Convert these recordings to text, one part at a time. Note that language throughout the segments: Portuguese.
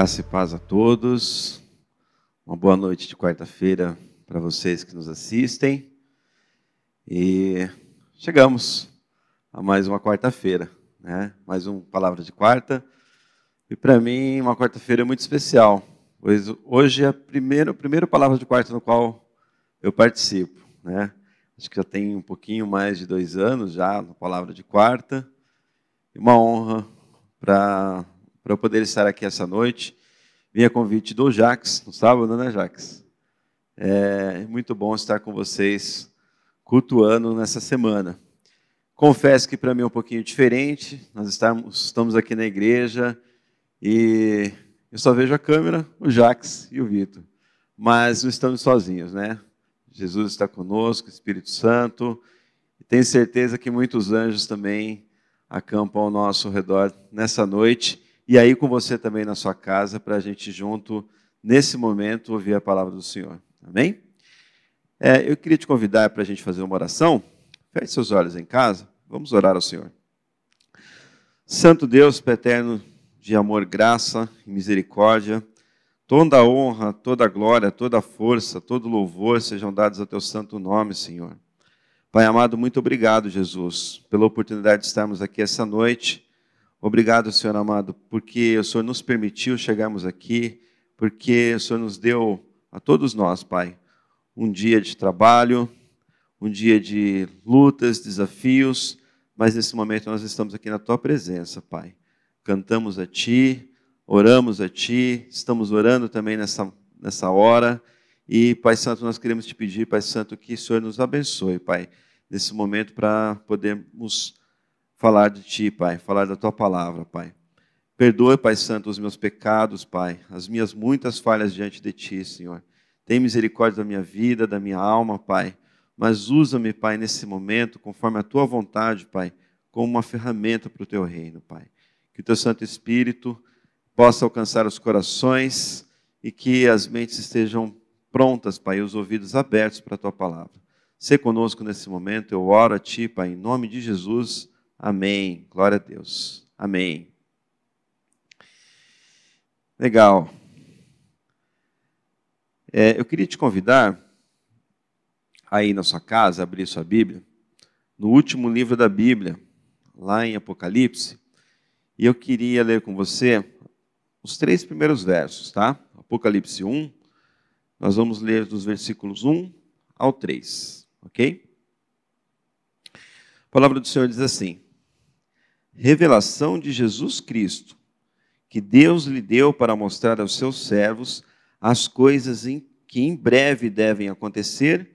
Graça e paz a todos. Uma boa noite de quarta-feira para vocês que nos assistem. E chegamos a mais uma quarta-feira, né? Mais uma palavra de quarta. E para mim, uma quarta-feira muito especial, pois hoje é a primeira, a primeira palavra de quarta no qual eu participo, né? Acho que já tem um pouquinho mais de dois anos já na palavra de quarta. E uma honra para para eu poder estar aqui essa noite. Vim a convite do Jax, no sábado, né, Jax? É muito bom estar com vocês cultuando nessa semana. Confesso que para mim é um pouquinho diferente. Nós estamos, estamos aqui na igreja e eu só vejo a câmera, o Jax e o Vitor. Mas não estamos sozinhos, né? Jesus está conosco, Espírito Santo. E tenho certeza que muitos anjos também acampam ao nosso redor nessa noite e aí com você também na sua casa, para a gente junto, nesse momento, ouvir a palavra do Senhor. Amém? É, eu queria te convidar para a gente fazer uma oração. Feche seus olhos em casa, vamos orar ao Senhor. Santo Deus, eterno de amor, graça e misericórdia, toda a honra, toda a glória, toda a força, todo o louvor sejam dados ao teu santo nome, Senhor. Pai amado, muito obrigado, Jesus, pela oportunidade de estarmos aqui essa noite Obrigado, Senhor amado, porque o Senhor nos permitiu chegarmos aqui, porque o Senhor nos deu a todos nós, Pai, um dia de trabalho, um dia de lutas, desafios, mas nesse momento nós estamos aqui na Tua presença, Pai. Cantamos a Ti, oramos a Ti, estamos orando também nessa, nessa hora. E, Pai Santo, nós queremos te pedir, Pai Santo, que o Senhor nos abençoe, Pai, nesse momento para podermos falar de Ti, Pai, falar da Tua palavra, Pai. Perdoe, Pai Santo, os meus pecados, Pai, as minhas muitas falhas diante de Ti, Senhor. Tem misericórdia da minha vida, da minha alma, Pai. Mas usa-me, Pai, nesse momento, conforme a Tua vontade, Pai, como uma ferramenta para o Teu reino, Pai. Que o Teu Santo Espírito possa alcançar os corações e que as mentes estejam prontas, Pai, e os ouvidos abertos para a Tua palavra. Se conosco nesse momento, eu oro a Ti, Pai, em nome de Jesus. Amém. Glória a Deus. Amém. Legal. É, eu queria te convidar aí na sua casa, abrir sua Bíblia, no último livro da Bíblia, lá em Apocalipse, e eu queria ler com você os três primeiros versos, tá? Apocalipse 1, nós vamos ler dos versículos 1 ao 3, ok? A palavra do Senhor diz assim: revelação de Jesus Cristo, que Deus lhe deu para mostrar aos seus servos as coisas em, que em breve devem acontecer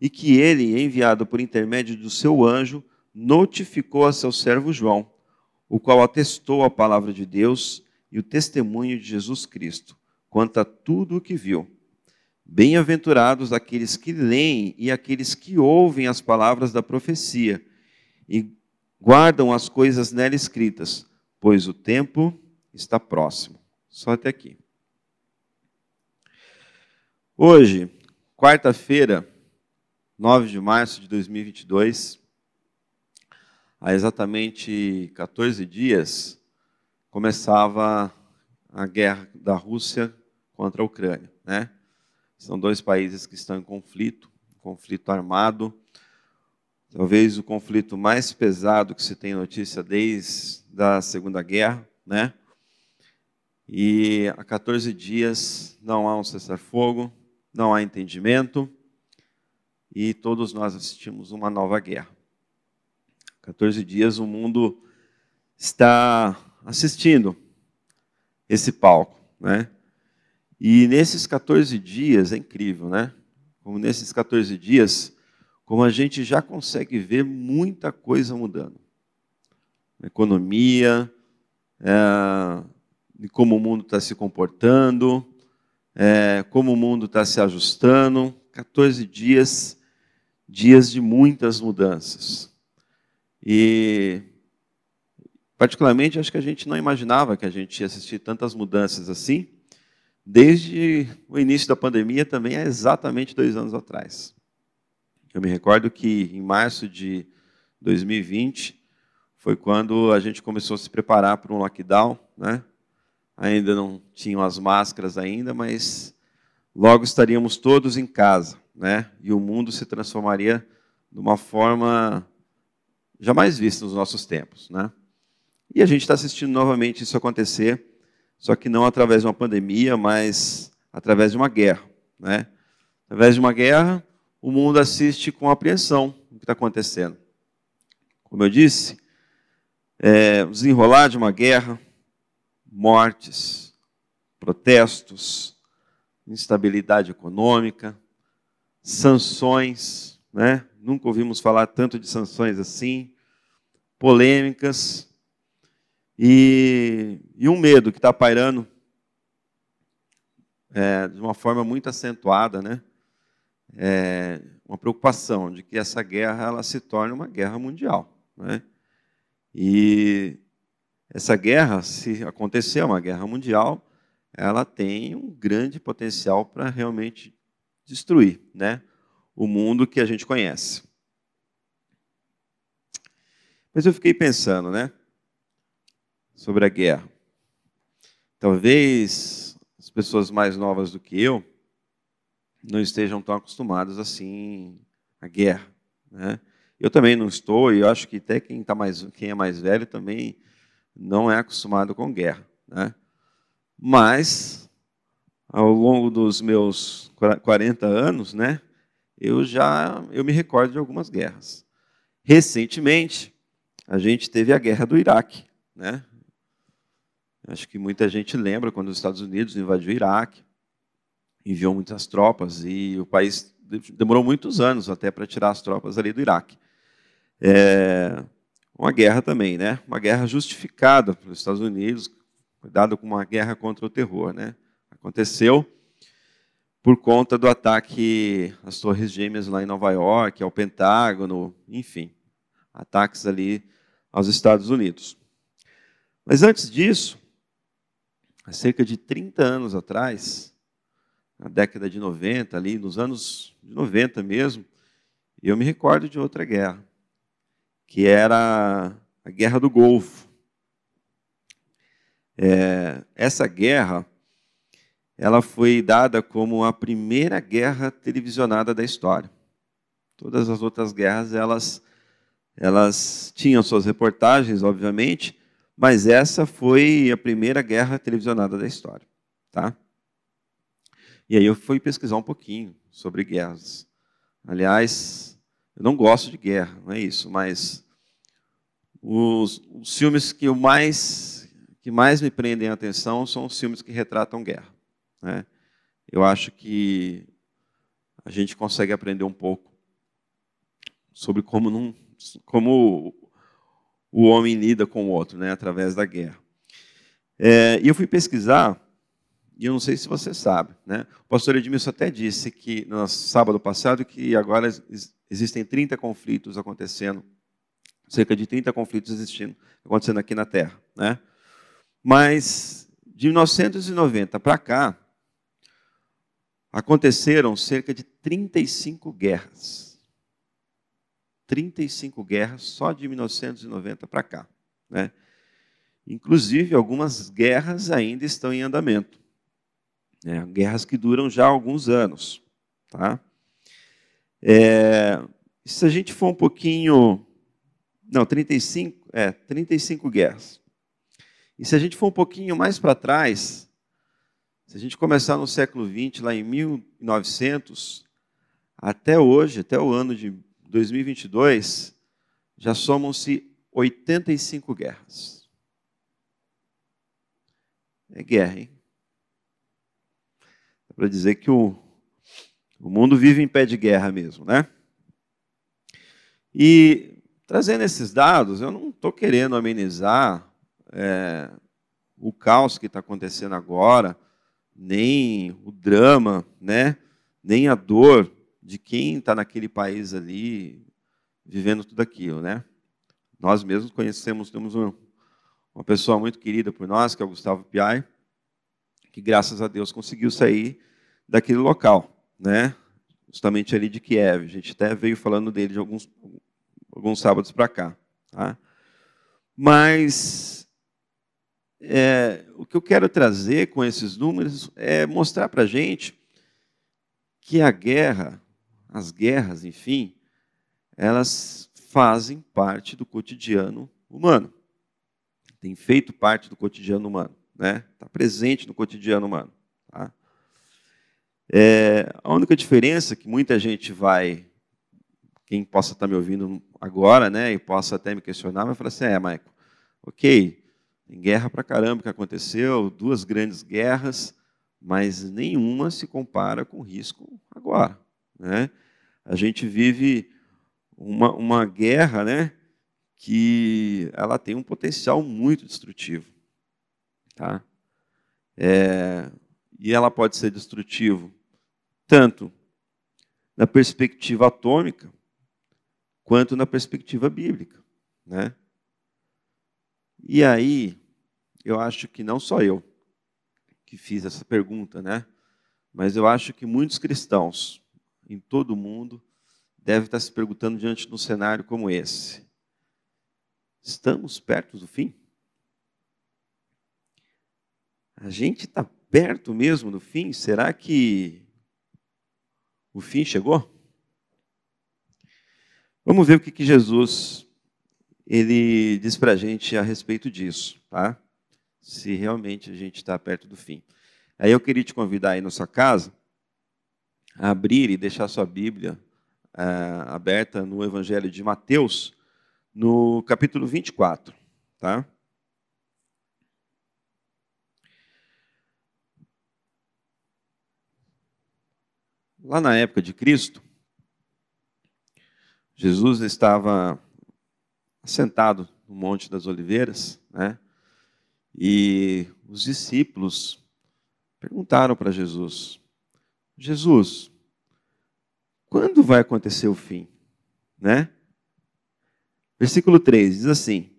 e que ele, enviado por intermédio do seu anjo, notificou a seu servo João, o qual atestou a palavra de Deus e o testemunho de Jesus Cristo, quanto a tudo o que viu. Bem-aventurados aqueles que leem e aqueles que ouvem as palavras da profecia e guardam as coisas nela escritas, pois o tempo está próximo. Só até aqui. Hoje, quarta-feira, 9 de março de 2022, há exatamente 14 dias, começava a guerra da Rússia contra a Ucrânia. Né? São dois países que estão em conflito, conflito armado, talvez o conflito mais pesado que se tem notícia desde a Segunda Guerra, né? E há 14 dias não há um cessar-fogo, não há entendimento, e todos nós assistimos uma nova guerra. 14 dias o mundo está assistindo esse palco, né? E nesses 14 dias, é incrível, né? Como nesses 14 dias, como a gente já consegue ver muita coisa mudando. economia, é, de como o mundo está se comportando, é, como o mundo está se ajustando. 14 dias, dias de muitas mudanças. E, particularmente, acho que a gente não imaginava que a gente ia assistir tantas mudanças assim, desde o início da pandemia, também há exatamente dois anos atrás. Eu me recordo que em março de 2020 foi quando a gente começou a se preparar para um lockdown, né? ainda não tinham as máscaras ainda, mas logo estaríamos todos em casa, né? E o mundo se transformaria de uma forma jamais vista nos nossos tempos, né? E a gente está assistindo novamente isso acontecer, só que não através de uma pandemia, mas através de uma guerra, né? Através de uma guerra, o mundo assiste com apreensão o que está acontecendo. Como eu disse, é, desenrolar de uma guerra, mortes, protestos, instabilidade econômica, sanções, né? Nunca ouvimos falar tanto de sanções assim, polêmicas e, e um medo que está pairando é, de uma forma muito acentuada, né? É, uma preocupação de que essa guerra ela se torne uma guerra mundial, né? E essa guerra, se acontecer uma guerra mundial, ela tem um grande potencial para realmente destruir, né? O mundo que a gente conhece. Mas eu fiquei pensando, né? Sobre a guerra. Talvez as pessoas mais novas do que eu não estejam tão acostumadas assim à guerra, né? Eu também não estou, e eu acho que até quem, tá mais, quem é mais velho também não é acostumado com guerra. Né? Mas, ao longo dos meus 40 anos, né, eu já eu me recordo de algumas guerras. Recentemente, a gente teve a guerra do Iraque. Né? Acho que muita gente lembra quando os Estados Unidos invadiu o Iraque, enviou muitas tropas, e o país demorou muitos anos até para tirar as tropas ali do Iraque. É uma guerra também, né? Uma guerra justificada pelos Estados Unidos, dada como uma guerra contra o terror, né? Aconteceu por conta do ataque às Torres Gêmeas lá em Nova York, ao Pentágono, enfim, ataques ali aos Estados Unidos. Mas antes disso, há cerca de 30 anos atrás, na década de 90, ali nos anos de 90 mesmo, eu me recordo de outra guerra que era a Guerra do Golfo. É, essa guerra ela foi dada como a primeira guerra televisionada da história. Todas as outras guerras elas elas tinham suas reportagens, obviamente, mas essa foi a primeira guerra televisionada da história, tá? E aí eu fui pesquisar um pouquinho sobre guerras. Aliás, eu não gosto de guerra, não é isso, mas os, os filmes que, mais, que mais me prendem a atenção são os filmes que retratam guerra. Né? Eu acho que a gente consegue aprender um pouco sobre como, não, como o homem lida com o outro, né, através da guerra. É, e eu fui pesquisar, e eu não sei se você sabe, né? O pastor Edmilson até disse que no sábado passado que agora Existem 30 conflitos acontecendo, cerca de 30 conflitos existindo, acontecendo aqui na Terra. Né? Mas, de 1990 para cá, aconteceram cerca de 35 guerras. 35 guerras só de 1990 para cá. Né? Inclusive, algumas guerras ainda estão em andamento. Né? Guerras que duram já alguns anos. Tá? É, se a gente for um pouquinho. Não, 35, é, 35 guerras. E se a gente for um pouquinho mais para trás, se a gente começar no século XX, lá em 1900, até hoje, até o ano de 2022, já somam-se 85 guerras. É guerra, hein? Para dizer que o, o mundo vive em pé de guerra mesmo, né? E trazendo esses dados, eu não estou querendo amenizar é, o caos que está acontecendo agora, nem o drama, né? nem a dor de quem está naquele país ali vivendo tudo aquilo, né? Nós mesmos conhecemos, temos uma, uma pessoa muito querida por nós, que é o Gustavo Piai, que graças a Deus conseguiu sair daquele local né? justamente ali de Kiev. A gente até veio falando dele de alguns, alguns sábados para cá. Tá? Mas é, o que eu quero trazer com esses números é mostrar para a gente que a guerra, as guerras, enfim, elas fazem parte do cotidiano humano. Tem feito parte do cotidiano humano, né? Está presente no cotidiano humano. Tá? É, a única diferença que muita gente vai, quem possa estar me ouvindo agora, né, e possa até me questionar, vai falar assim: é, Maico, ok, tem guerra para caramba que aconteceu, duas grandes guerras, mas nenhuma se compara com o risco agora. Né? A gente vive uma, uma guerra né, que ela tem um potencial muito destrutivo. Tá? É, e ela pode ser destrutivo tanto na perspectiva atômica quanto na perspectiva bíblica, né? E aí, eu acho que não só eu que fiz essa pergunta, né? Mas eu acho que muitos cristãos em todo o mundo devem estar se perguntando diante de um cenário como esse: estamos perto do fim? A gente está perto mesmo do fim? Será que o fim chegou? Vamos ver o que, que Jesus ele diz para a gente a respeito disso, tá? Se realmente a gente está perto do fim. Aí eu queria te convidar aí na sua casa a abrir e deixar sua Bíblia é, aberta no Evangelho de Mateus, no capítulo 24, tá? Lá na época de Cristo, Jesus estava sentado no Monte das Oliveiras, né? E os discípulos perguntaram para Jesus: Jesus, quando vai acontecer o fim? Né? Versículo 3 diz assim: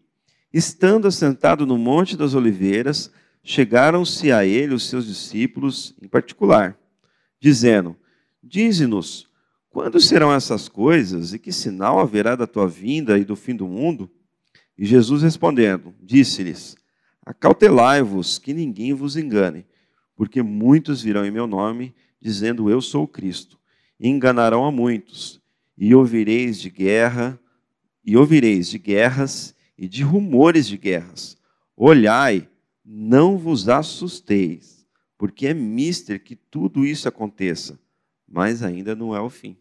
Estando assentado no Monte das Oliveiras, chegaram-se a ele os seus discípulos em particular, dizendo: Dize-nos, quando serão essas coisas e que sinal haverá da tua vinda e do fim do mundo? E Jesus respondendo, disse-lhes: Acautelai-vos que ninguém vos engane, porque muitos virão em meu nome, dizendo eu sou o Cristo, e enganarão a muitos. E ouvireis de guerra, e ouvireis de guerras e de rumores de guerras. Olhai, não vos assusteis, porque é mister que tudo isso aconteça mas ainda não é o fim.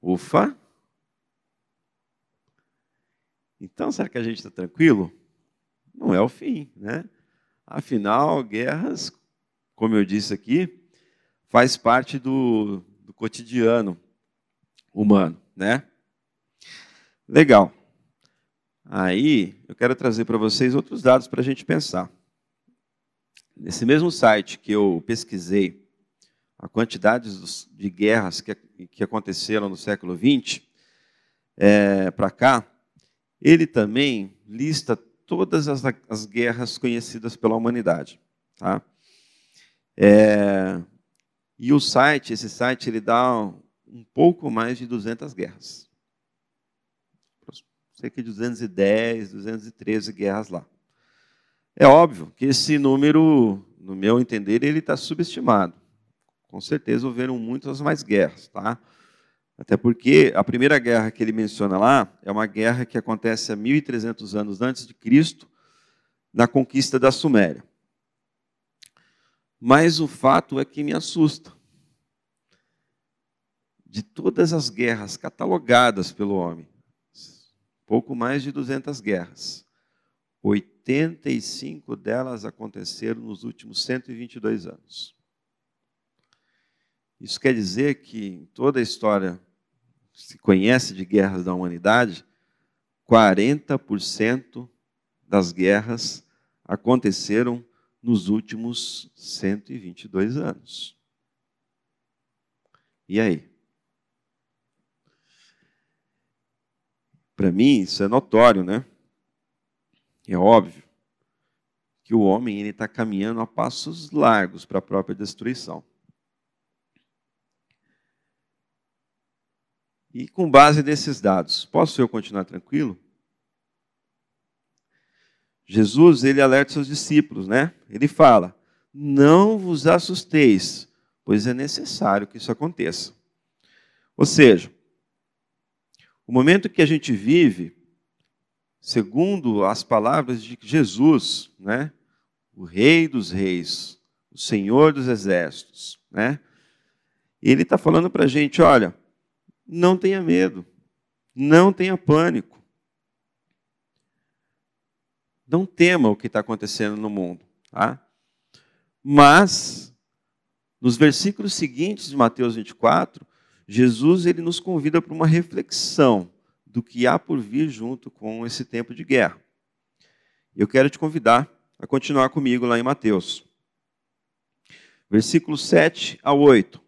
Ufa! Então, será que a gente está tranquilo? Não é o fim, né? Afinal, guerras, como eu disse aqui, faz parte do, do cotidiano humano, né? Legal. Aí, eu quero trazer para vocês outros dados para a gente pensar. Nesse mesmo site que eu pesquisei a quantidade de guerras que, que aconteceram no século XX é, para cá, ele também lista todas as, as guerras conhecidas pela humanidade. Tá? É, e o site, esse site, ele dá um pouco mais de 200 guerras. Cerca de 210, 213 guerras lá. É óbvio que esse número, no meu entender, ele está subestimado com certeza houveram muitas mais guerras, tá? Até porque a primeira guerra que ele menciona lá é uma guerra que acontece há 1300 anos antes de Cristo, na conquista da Suméria. Mas o fato é que me assusta. De todas as guerras catalogadas pelo homem, pouco mais de 200 guerras, 85 delas aconteceram nos últimos 122 anos. Isso quer dizer que em toda a história se conhece de guerras da humanidade, 40% das guerras aconteceram nos últimos 122 anos. E aí? Para mim, isso é notório, né? É óbvio que o homem está caminhando a passos largos para a própria destruição. E com base nesses dados, posso eu continuar tranquilo? Jesus, ele alerta seus discípulos, né? Ele fala: "Não vos assusteis, pois é necessário que isso aconteça". Ou seja, o momento que a gente vive, segundo as palavras de Jesus, né? O Rei dos Reis, o Senhor dos Exércitos, né? Ele está falando para a gente: olha, não tenha medo, não tenha pânico, não tema o que está acontecendo no mundo, tá? Mas, nos versículos seguintes de Mateus 24, Jesus ele nos convida para uma reflexão do que há por vir junto com esse tempo de guerra. Eu quero te convidar a continuar comigo lá em Mateus. Versículos 7 a 8.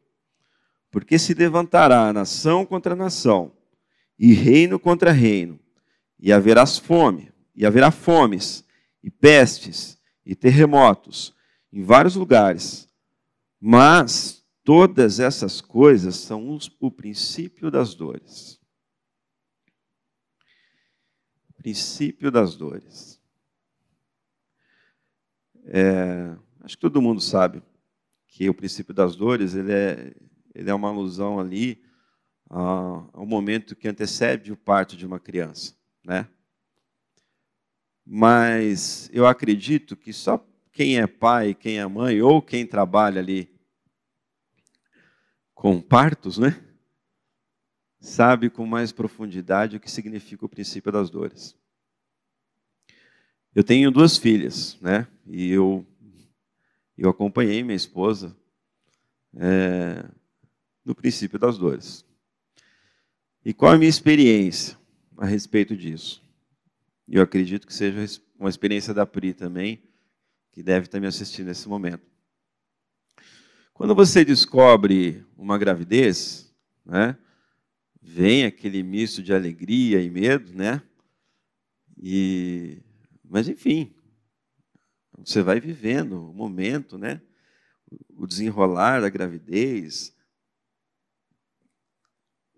Porque se levantará nação contra nação, e reino contra reino, e haverá fome, e haverá fomes, e pestes, e terremotos, em vários lugares. Mas Todas essas coisas são o princípio das dores. Princípio das dores. É, acho que todo mundo sabe que o princípio das dores ele é, ele é uma alusão ali ao momento que antecede o parto de uma criança, né? Mas eu acredito que só quem é pai, quem é mãe ou quem trabalha ali com partos, né? Sabe com mais profundidade o que significa o princípio das dores. Eu tenho duas filhas, né? E eu, eu acompanhei minha esposa é, no princípio das dores. E qual a minha experiência a respeito disso? Eu acredito que seja uma experiência da Pri também, que deve estar me assistindo nesse momento. Quando você descobre uma gravidez, né, vem aquele misto de alegria e medo, né? E, mas enfim, você vai vivendo o momento, né? O desenrolar da gravidez,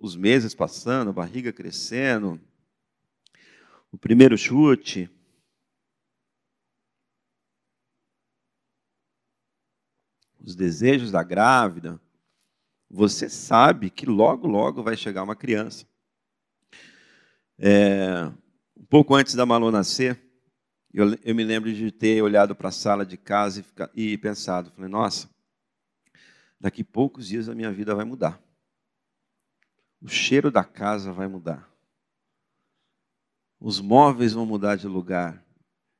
os meses passando, a barriga crescendo, o primeiro chute, os desejos da grávida, você sabe que logo, logo vai chegar uma criança. É, um pouco antes da Malu nascer, eu, eu me lembro de ter olhado para a sala de casa e, ficar, e pensado, falei, nossa, daqui poucos dias a minha vida vai mudar. O cheiro da casa vai mudar. Os móveis vão mudar de lugar.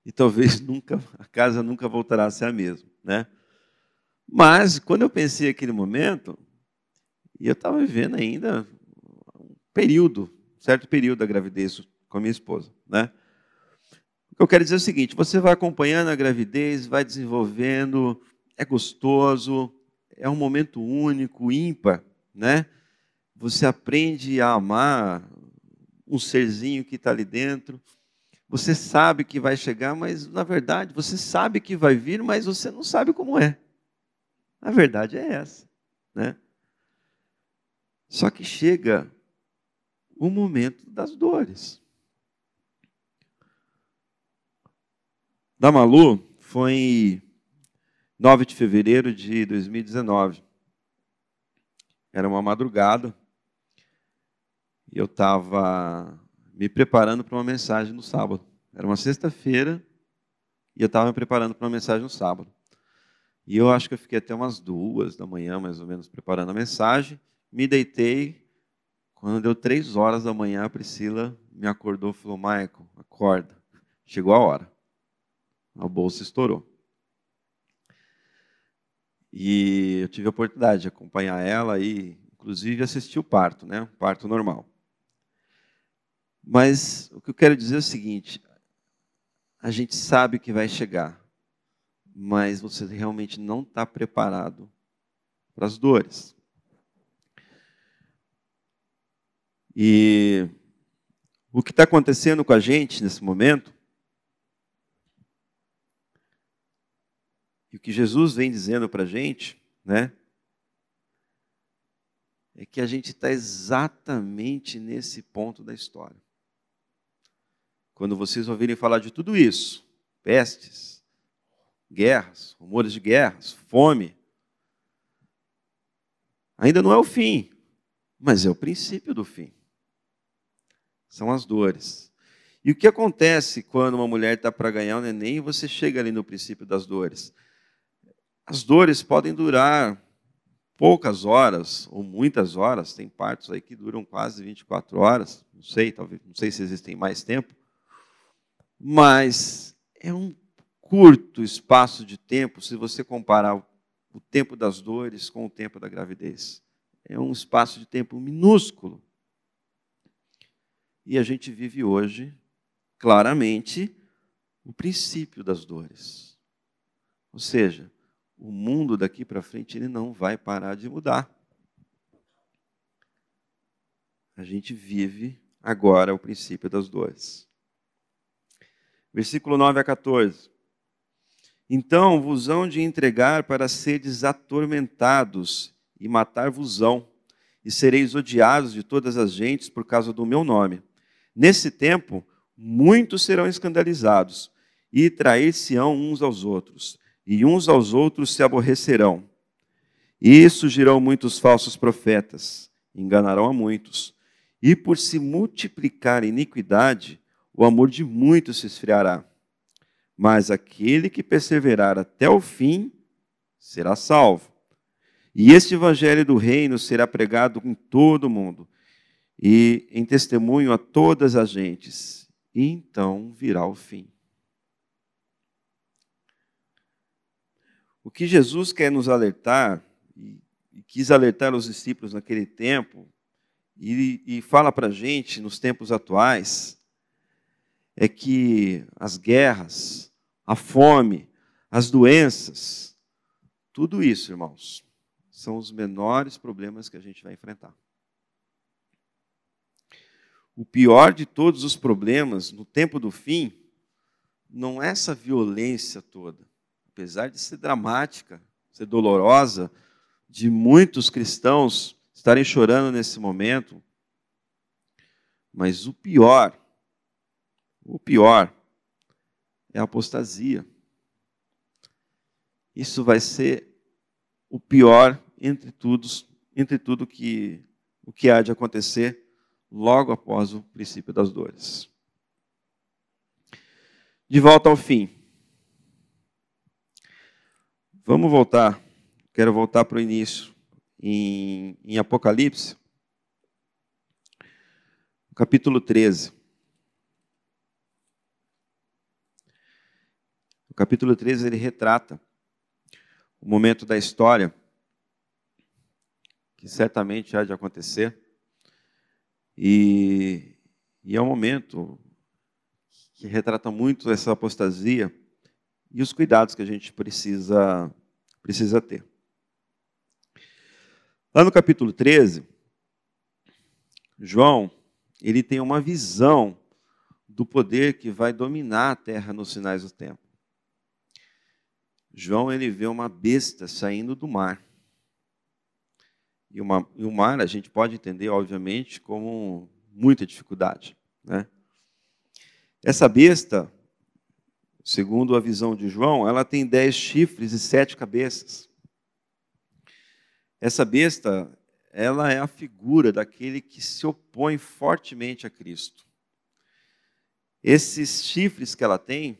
E talvez nunca a casa nunca voltará a ser a mesma, né? Mas, quando eu pensei aquele momento, e eu estava vivendo ainda um período, um certo período da gravidez com a minha esposa, né? O que eu quero dizer é o seguinte: você vai acompanhando a gravidez, vai desenvolvendo, é gostoso, é um momento único, ímpar, né? Você aprende a amar um serzinho que está ali dentro. Você sabe que vai chegar, mas na verdade você sabe que vai vir, mas você não sabe como é. A verdade é essa, né? Só que chega o momento das dores. Da Malu foi em 9 de fevereiro de 2019. Era uma madrugada e eu estava me preparando para uma mensagem no sábado. Era uma sexta-feira e eu estava me preparando para uma mensagem no sábado. E eu acho que eu fiquei até umas duas da manhã, mais ou menos, preparando a mensagem. Me deitei. Quando deu três horas da manhã, a Priscila me acordou e falou: Michael, acorda. Chegou a hora. A bolsa estourou. E eu tive a oportunidade de acompanhar ela e, inclusive, assistir o parto, né? O parto normal. Mas o que eu quero dizer é o seguinte: a gente sabe que vai chegar mas você realmente não está preparado para as dores. E o que está acontecendo com a gente nesse momento, e o que Jesus vem dizendo para a gente, né, é que a gente está exatamente nesse ponto da história. Quando vocês ouvirem falar de tudo isso, pestes, guerras, rumores de guerras, fome. Ainda não é o fim, mas é o princípio do fim. São as dores. E o que acontece quando uma mulher está para ganhar um neném e você chega ali no princípio das dores? As dores podem durar poucas horas ou muitas horas, tem partos aí que duram quase 24 horas, não sei, talvez, não sei se existem mais tempo, mas é um curto espaço de tempo se você comparar o tempo das dores com o tempo da gravidez. É um espaço de tempo minúsculo. E a gente vive hoje, claramente, o princípio das dores. Ou seja, o mundo daqui para frente ele não vai parar de mudar. A gente vive agora o princípio das dores. Versículo 9 a 14. Então vos hão de entregar para seres atormentados e matar-vos-ão, e sereis odiados de todas as gentes por causa do meu nome. Nesse tempo, muitos serão escandalizados e trair-se-ão uns aos outros e uns aos outros se aborrecerão. E surgirão muitos falsos profetas, enganarão a muitos. E por se multiplicar iniquidade, o amor de muitos se esfriará. Mas aquele que perseverar até o fim será salvo. E este evangelho do reino será pregado em todo o mundo, e em testemunho a todas as gentes. E então virá o fim. O que Jesus quer nos alertar, e, quis alertar os discípulos naquele tempo, e, e fala para a gente nos tempos atuais, é que as guerras, a fome, as doenças, tudo isso, irmãos, são os menores problemas que a gente vai enfrentar. O pior de todos os problemas no tempo do fim não é essa violência toda apesar de ser dramática, ser dolorosa, de muitos cristãos estarem chorando nesse momento, mas o pior, o pior é a apostasia. Isso vai ser o pior entre todos, entre tudo que o que há de acontecer logo após o princípio das dores. De volta ao fim. Vamos voltar, quero voltar para o início, em, em Apocalipse, capítulo 13. Capítulo 13 ele retrata o momento da história que certamente há de acontecer. E, e é um momento que retrata muito essa apostasia e os cuidados que a gente precisa precisa ter. Lá no capítulo 13, João, ele tem uma visão do poder que vai dominar a terra nos finais do tempo. João ele vê uma besta saindo do mar. E, uma, e o mar a gente pode entender, obviamente, como muita dificuldade. Né? Essa besta, segundo a visão de João, ela tem dez chifres e sete cabeças. Essa besta, ela é a figura daquele que se opõe fortemente a Cristo. Esses chifres que ela tem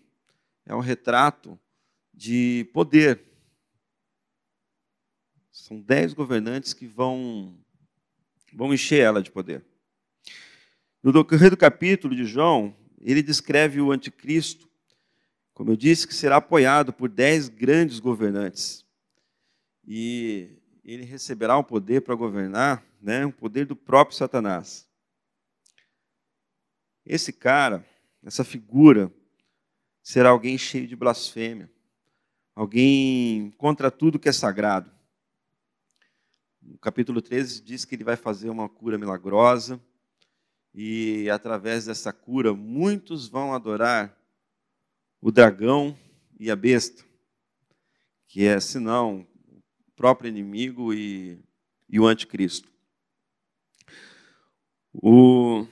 é um retrato de poder. São dez governantes que vão, vão encher ela de poder. No decorrer do capítulo de João, ele descreve o anticristo como eu disse, que será apoiado por dez grandes governantes. E ele receberá o poder para governar, né, o poder do próprio Satanás. Esse cara, essa figura, será alguém cheio de blasfêmia, alguém contra tudo que é sagrado. No capítulo 13 diz que ele vai fazer uma cura milagrosa, e através dessa cura muitos vão adorar o dragão e a besta, que é, senão, o próprio inimigo e, e o anticristo. O,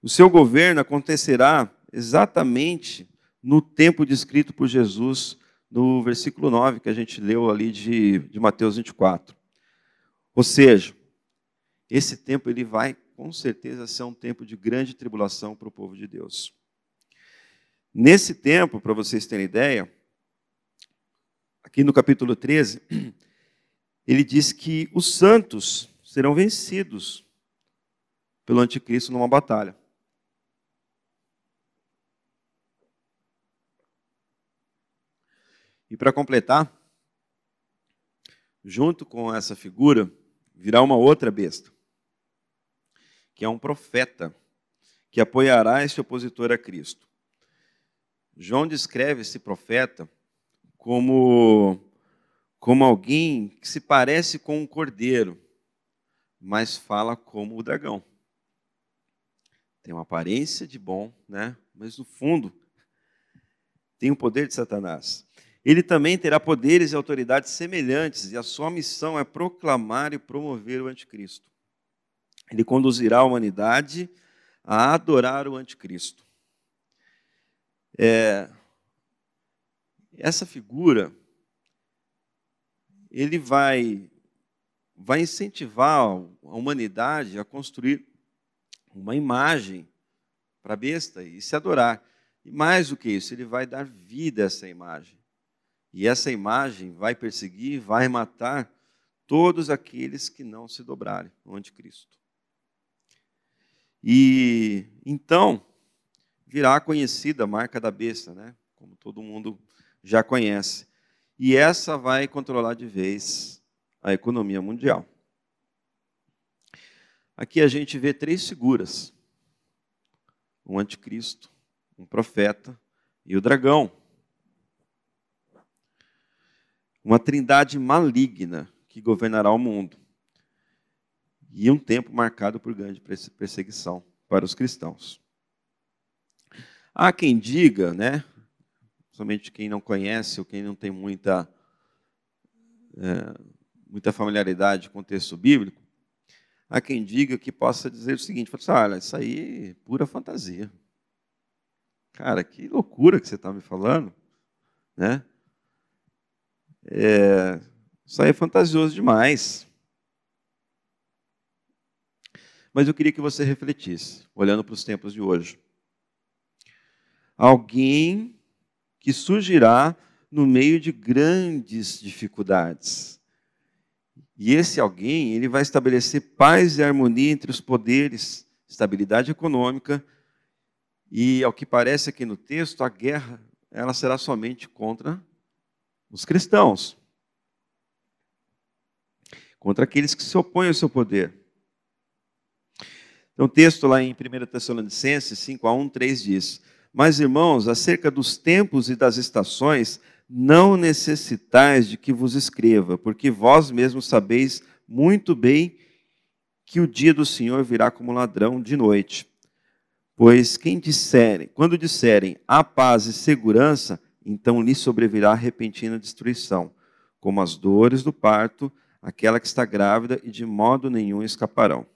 o seu governo acontecerá exatamente no tempo descrito por Jesus no versículo 9, que a gente leu ali de, de Mateus 24. Ou seja, esse tempo ele vai com certeza ser um tempo de grande tribulação para o povo de Deus. Nesse tempo, para vocês terem ideia, aqui no capítulo 13, ele diz que os santos serão vencidos pelo anticristo numa batalha. E para completar, junto com essa figura, virá uma outra besta, que é um profeta, que apoiará esse opositor a Cristo. João descreve esse profeta como, como alguém que se parece com um cordeiro, mas fala como o dragão. Tem uma aparência de bom, né? mas no fundo tem o poder de Satanás. Ele também terá poderes e autoridades semelhantes, e a sua missão é proclamar e promover o anticristo. Ele conduzirá a humanidade a adorar o anticristo. É, essa figura, ele vai, vai incentivar a humanidade a construir uma imagem para a besta e se adorar. E mais do que isso, ele vai dar vida a essa imagem. E essa imagem vai perseguir, vai matar todos aqueles que não se dobrarem ao anticristo. E então virá a conhecida marca da besta, né? Como todo mundo já conhece. E essa vai controlar de vez a economia mundial. Aqui a gente vê três figuras: um anticristo, um profeta e o dragão uma trindade maligna que governará o mundo. E um tempo marcado por grande perseguição para os cristãos. Há quem diga, né, somente quem não conhece ou quem não tem muita, é, muita familiaridade com o texto bíblico, há quem diga que possa dizer o seguinte: assim, olha, isso aí é pura fantasia. Cara, que loucura que você está me falando, né? É, isso aí é fantasioso demais. Mas eu queria que você refletisse, olhando para os tempos de hoje. Alguém que surgirá no meio de grandes dificuldades. E esse alguém, ele vai estabelecer paz e harmonia entre os poderes, estabilidade econômica, e ao que parece aqui no texto, a guerra, ela será somente contra os cristãos, contra aqueles que se opõem ao seu poder. Então, o texto lá em 1 Tessalonicenses 5 a 1, 3 diz: Mas, irmãos, acerca dos tempos e das estações, não necessitais de que vos escreva, porque vós mesmos sabeis muito bem que o dia do Senhor virá como ladrão de noite. Pois quem disserem, quando disserem a paz e segurança, então lhe sobrevirá repentina destruição, como as dores do parto, aquela que está grávida, e de modo nenhum escaparão.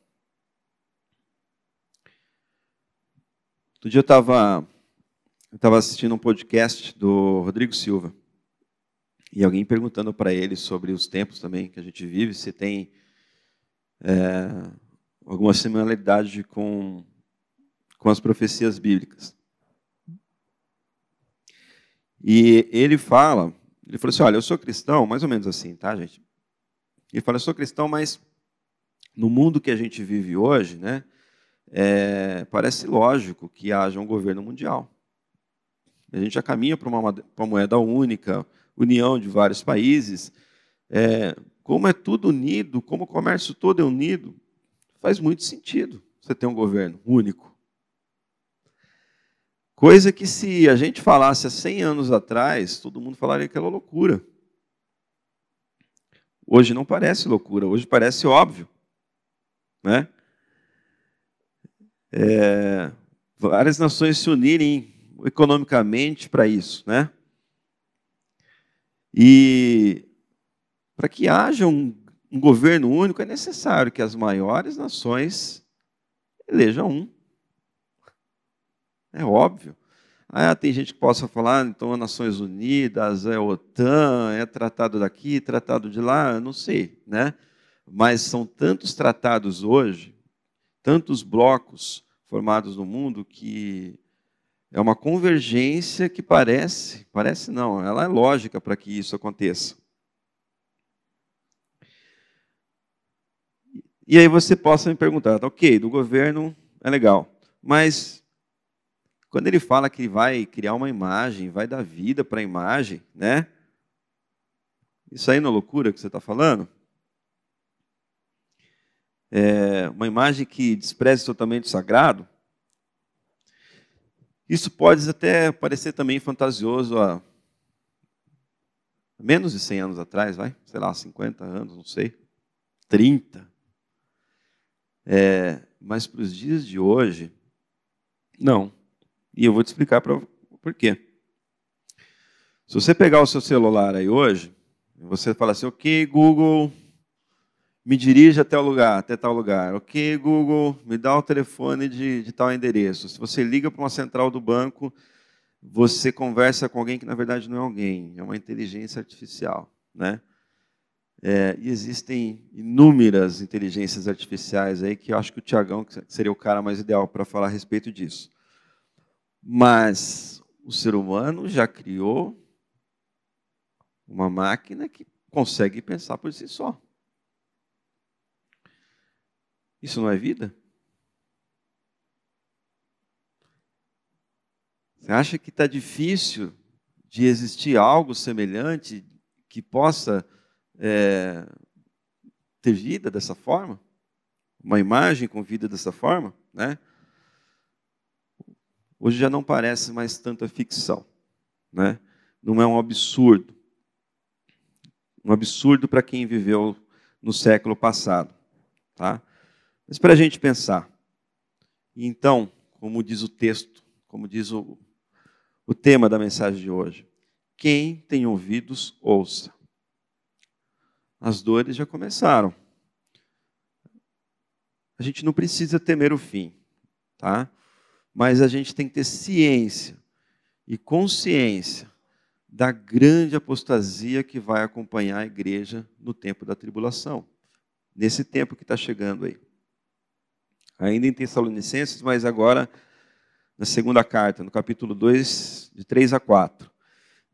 Outro dia eu estava eu estava assistindo um podcast do Rodrigo Silva e alguém perguntando para ele sobre os tempos também que a gente vive, se tem é, alguma similaridade com, com as profecias bíblicas. E ele fala, ele falou assim, olha, eu sou cristão, mais ou menos assim, tá, gente? Ele fala, eu sou cristão, mas no mundo que a gente vive hoje, né, é, parece lógico que haja um governo mundial. A gente já caminha para uma, uma moeda única, união de vários países. É, como é tudo unido, como o comércio todo é unido, faz muito sentido você ter um governo único. Coisa que se a gente falasse há 100 anos atrás, todo mundo falaria que era loucura. Hoje não parece loucura, hoje parece óbvio. Né? É, várias nações se unirem economicamente para isso. Né? E para que haja um, um governo único, é necessário que as maiores nações elejam um. É óbvio. Ah, tem gente que possa falar, então, é Nações Unidas, é OTAN, é tratado daqui, tratado de lá, não sei, né? Mas são tantos tratados hoje, tantos blocos formados no mundo que é uma convergência que parece, parece não, ela é lógica para que isso aconteça. E aí você possa me perguntar, ok, do governo é legal, mas quando ele fala que vai criar uma imagem, vai dar vida para a imagem, né? Isso aí não é loucura que você está falando? É uma imagem que despreze totalmente o sagrado? Isso pode até parecer também fantasioso há menos de 100 anos atrás, vai? Sei lá, 50 anos, não sei. 30. É, mas para os dias de hoje, não. E eu vou te explicar pra, por quê. Se você pegar o seu celular aí hoje, você fala assim, ok, Google, me dirige até o lugar, até tal lugar. Ok, Google, me dá o telefone de, de tal endereço. Se você liga para uma central do banco, você conversa com alguém que na verdade não é alguém, é uma inteligência artificial, né? É, e existem inúmeras inteligências artificiais aí que eu acho que o Tiagão seria o cara mais ideal para falar a respeito disso. Mas o ser humano já criou uma máquina que consegue pensar por si só. Isso não é vida? Você acha que está difícil de existir algo semelhante que possa é, ter vida dessa forma? Uma imagem com vida dessa forma? Né? Hoje já não parece mais tanta ficção. Né? Não é um absurdo. Um absurdo para quem viveu no século passado. Tá? Mas para a gente pensar. Então, como diz o texto, como diz o, o tema da mensagem de hoje, quem tem ouvidos, ouça. As dores já começaram. A gente não precisa temer o fim, tá? Mas a gente tem que ter ciência e consciência da grande apostasia que vai acompanhar a igreja no tempo da tribulação, nesse tempo que está chegando aí. Ainda em Tessalonicenses, mas agora na segunda carta, no capítulo 2, de 3 a 4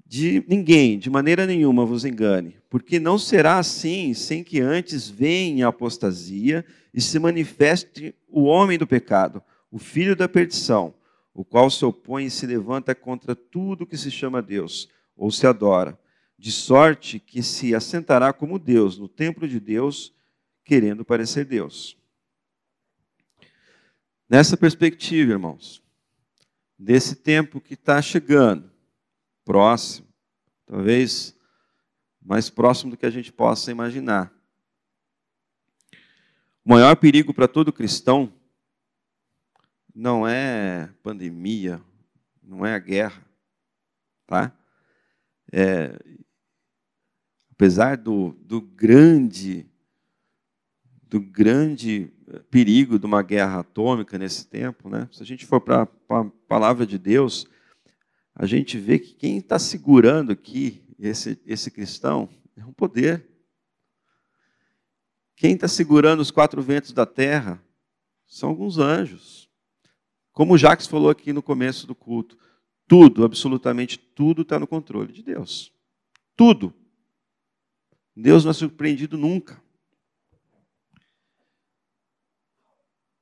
de ninguém, de maneira nenhuma, vos engane, porque não será assim sem que antes venha a apostasia e se manifeste o homem do pecado, o filho da perdição, o qual se opõe e se levanta contra tudo que se chama Deus ou se adora, de sorte que se assentará como Deus no templo de Deus, querendo parecer Deus. Nessa perspectiva, irmãos, desse tempo que está chegando, próximo, talvez mais próximo do que a gente possa imaginar. O maior perigo para todo cristão não é pandemia, não é a guerra, tá? É, apesar do, do grande do grande perigo de uma guerra atômica nesse tempo, né? Se a gente for para a palavra de Deus, a gente vê que quem está segurando aqui esse, esse cristão é um poder. Quem está segurando os quatro ventos da terra são alguns anjos. Como o Jacques falou aqui no começo do culto, tudo, absolutamente tudo, está no controle de Deus. Tudo. Deus não é surpreendido nunca.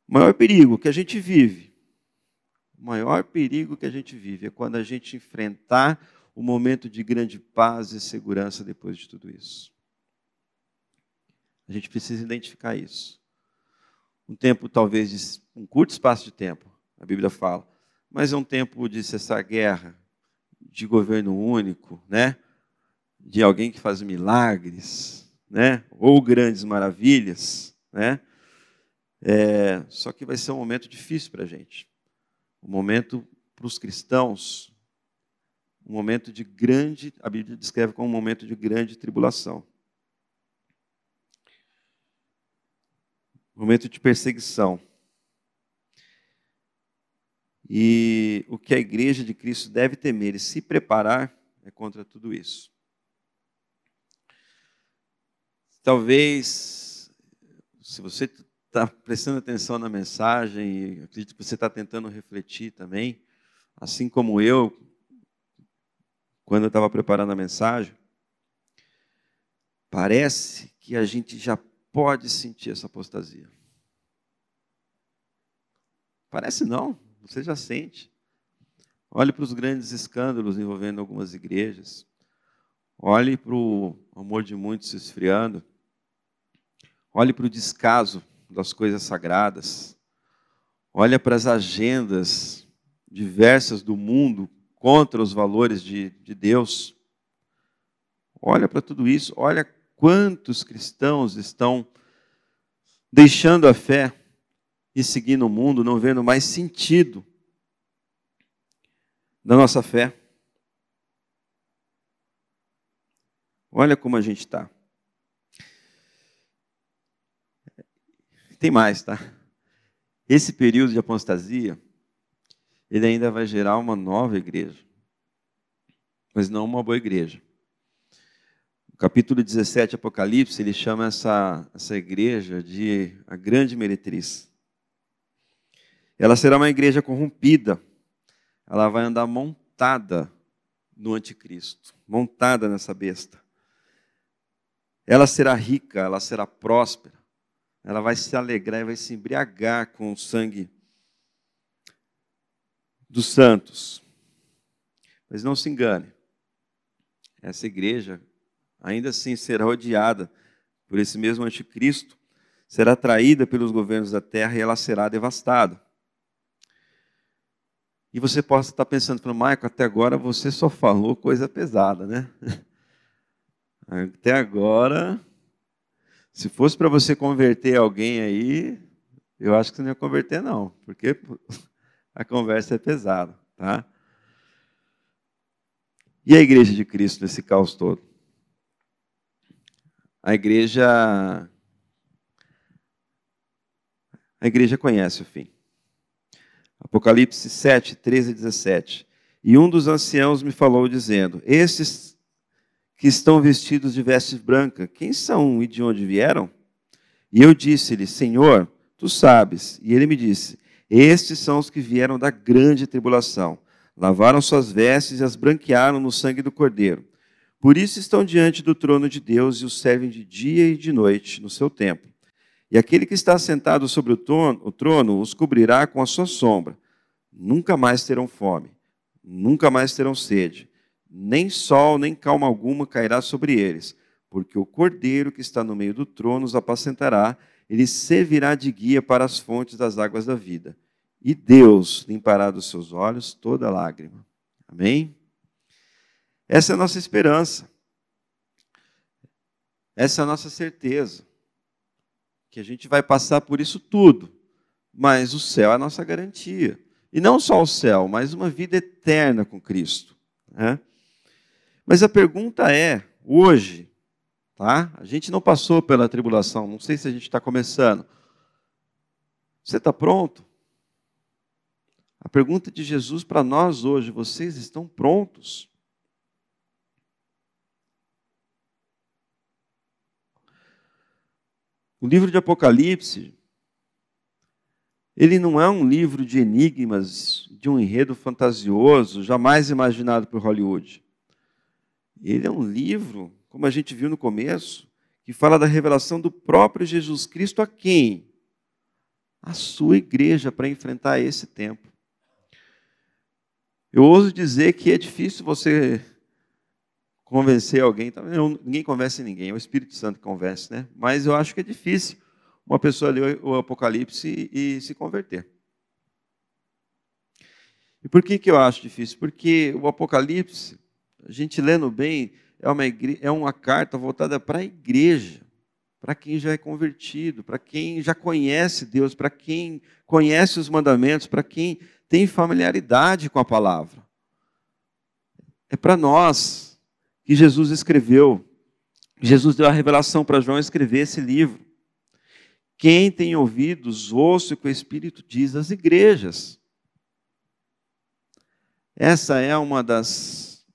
O maior perigo que a gente vive o maior perigo que a gente vive é quando a gente enfrentar o momento de grande paz e segurança depois de tudo isso. A gente precisa identificar isso. Um tempo, talvez, um curto espaço de tempo, a Bíblia fala, mas é um tempo de cessar guerra, de governo único, né? de alguém que faz milagres, né? ou grandes maravilhas. Né? É, só que vai ser um momento difícil para a gente um momento para os cristãos, um momento de grande, a Bíblia descreve como um momento de grande tribulação. Um momento de perseguição. E o que a igreja de Cristo deve temer e se preparar é contra tudo isso. Talvez, se você está prestando atenção na mensagem, e acredito que você está tentando refletir também, assim como eu, quando eu estava preparando a mensagem, parece que a gente já pode sentir essa apostasia. Parece não, você já sente. Olhe para os grandes escândalos envolvendo algumas igrejas. Olhe para o amor de muitos se esfriando. Olhe para o descaso das coisas sagradas. Olha para as agendas diversas do mundo contra os valores de, de Deus. Olha para tudo isso, olha quantos cristãos estão deixando a fé e seguindo o mundo, não vendo mais sentido da nossa fé. Olha como a gente está. Tem mais, tá? Esse período de apostasia, ele ainda vai gerar uma nova igreja, mas não uma boa igreja. No capítulo 17, Apocalipse, ele chama essa, essa igreja de a grande meretriz. Ela será uma igreja corrompida, ela vai andar montada no anticristo, montada nessa besta. Ela será rica, ela será próspera, ela vai se alegrar e vai se embriagar com o sangue dos santos. Mas não se engane, essa igreja ainda assim será odiada por esse mesmo anticristo, será traída pelos governos da terra e ela será devastada. E você possa estar pensando, Maico, até agora você só falou coisa pesada, né? Até agora se fosse para você converter alguém aí, eu acho que você não ia converter, não, porque a conversa é pesada, tá? E a igreja de Cristo nesse caos todo? A igreja. A igreja conhece o fim. Apocalipse 7, 13 e 17. E um dos anciãos me falou, dizendo: Estes que estão vestidos de vestes brancas, quem são e de onde vieram? E eu disse-lhe, Senhor, tu sabes. E ele me disse, estes são os que vieram da grande tribulação. Lavaram suas vestes e as branquearam no sangue do Cordeiro. Por isso estão diante do trono de Deus e os servem de dia e de noite no seu templo. E aquele que está sentado sobre o trono, o trono os cobrirá com a sua sombra. Nunca mais terão fome, nunca mais terão sede nem sol, nem calma alguma cairá sobre eles, porque o cordeiro que está no meio do trono os apacentará, ele servirá de guia para as fontes das águas da vida. E Deus limpará dos seus olhos toda lágrima. Amém? Essa é a nossa esperança. Essa é a nossa certeza. Que a gente vai passar por isso tudo, mas o céu é a nossa garantia. E não só o céu, mas uma vida eterna com Cristo. Né? Mas a pergunta é, hoje, tá? A gente não passou pela tribulação, não sei se a gente está começando. Você está pronto? A pergunta de Jesus para nós hoje, vocês estão prontos? O livro de Apocalipse, ele não é um livro de enigmas, de um enredo fantasioso, jamais imaginado por Hollywood. Ele é um livro, como a gente viu no começo, que fala da revelação do próprio Jesus Cristo a quem? A sua igreja para enfrentar esse tempo. Eu ouso dizer que é difícil você convencer alguém, tá? ninguém convence ninguém, é o Espírito Santo que convence, né? Mas eu acho que é difícil uma pessoa ler o Apocalipse e se converter. E por que, que eu acho difícil? Porque o Apocalipse a gente lendo bem, é uma, igre... é uma carta voltada para a igreja, para quem já é convertido, para quem já conhece Deus, para quem conhece os mandamentos, para quem tem familiaridade com a palavra. É para nós que Jesus escreveu. Jesus deu a revelação para João escrever esse livro. Quem tem ouvidos, ouça o que o Espírito diz às igrejas. Essa é uma das,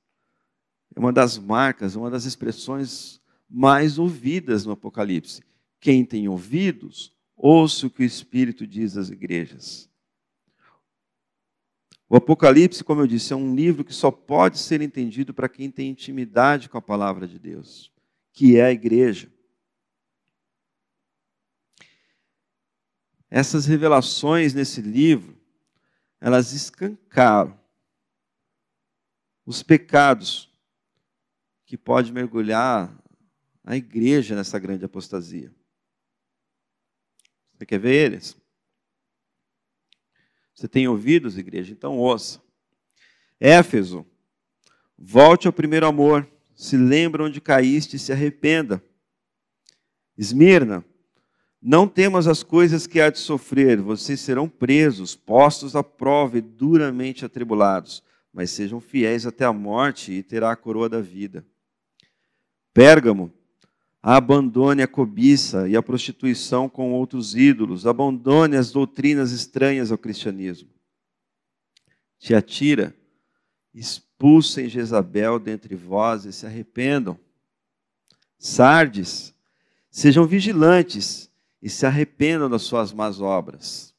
uma das marcas, uma das expressões mais ouvidas no Apocalipse. Quem tem ouvidos, ouça o que o Espírito diz às igrejas. O Apocalipse, como eu disse, é um livro que só pode ser entendido para quem tem intimidade com a palavra de Deus, que é a igreja. Essas revelações nesse livro, elas escancaram os pecados que pode mergulhar a igreja nessa grande apostasia. Você quer ver eles? Você tem ouvidos, igreja? Então ouça. Éfeso, volte ao primeiro amor, se lembra onde caíste e se arrependa. Esmirna, não temas as coisas que há de sofrer, vocês serão presos, postos à prova e duramente atribulados, mas sejam fiéis até a morte e terá a coroa da vida. Pérgamo, abandone a cobiça e a prostituição com outros ídolos, abandone as doutrinas estranhas ao cristianismo. Te atira, expulsem Jezabel dentre vós e se arrependam. Sardes, sejam vigilantes e se arrependam das suas más obras.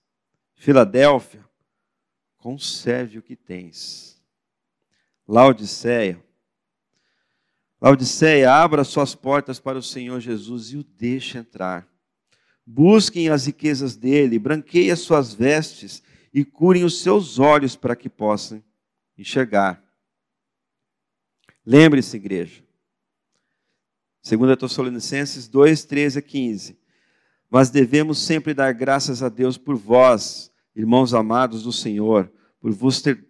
Filadélfia, conserve o que tens. Laodiceia, Laodiceia, abra suas portas para o Senhor Jesus e o deixe entrar. Busquem as riquezas dele, branqueiem as suas vestes e curem os seus olhos para que possam enxergar. Lembre-se, igreja. 2 Tessalonicenses 2, 13 a 15 mas devemos sempre dar graças a Deus por vós, irmãos amados do Senhor, por vos ter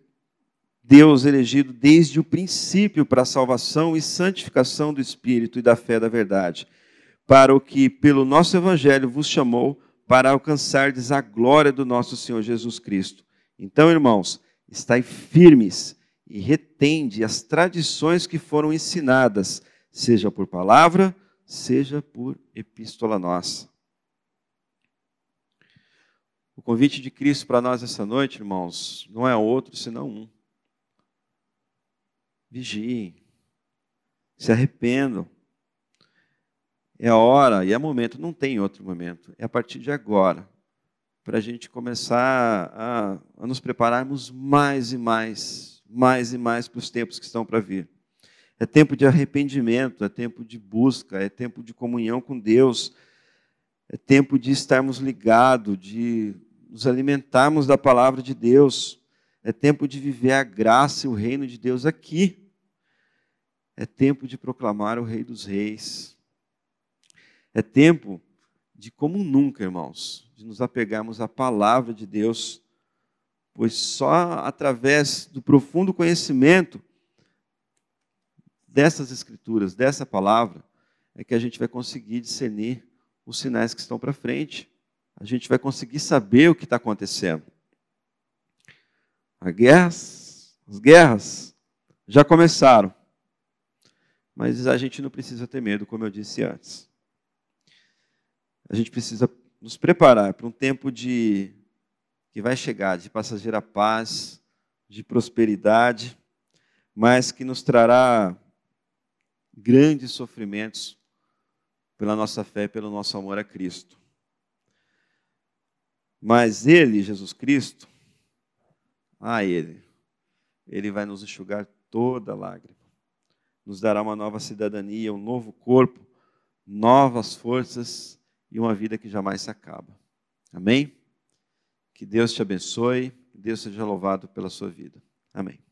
Deus elegido desde o princípio para a salvação e santificação do Espírito e da fé da verdade, para o que, pelo nosso Evangelho, vos chamou para alcançardes a glória do nosso Senhor Jesus Cristo. Então, irmãos, estai firmes e retende as tradições que foram ensinadas, seja por palavra, seja por epístola nossa. O convite de Cristo para nós essa noite, irmãos, não é outro senão um. Vigiem, se arrependam. É a hora e é momento, não tem outro momento. É a partir de agora, para a gente começar a, a nos prepararmos mais e mais, mais e mais para os tempos que estão para vir. É tempo de arrependimento, é tempo de busca, é tempo de comunhão com Deus, é tempo de estarmos ligados, de nos alimentarmos da palavra de Deus. É tempo de viver a graça e o reino de Deus aqui. É tempo de proclamar o Rei dos Reis. É tempo de, como nunca, irmãos, de nos apegarmos à palavra de Deus, pois só através do profundo conhecimento dessas Escrituras, dessa palavra, é que a gente vai conseguir discernir os sinais que estão para frente a gente vai conseguir saber o que está acontecendo. As guerras, as guerras já começaram, mas a gente não precisa ter medo, como eu disse antes. A gente precisa nos preparar para um tempo de que vai chegar, de passageira paz, de prosperidade, mas que nos trará grandes sofrimentos pela nossa fé pelo nosso amor a Cristo. Mas Ele, Jesus Cristo, a Ele, Ele vai nos enxugar toda lágrima, nos dará uma nova cidadania, um novo corpo, novas forças e uma vida que jamais se acaba. Amém? Que Deus te abençoe, que Deus seja louvado pela sua vida. Amém.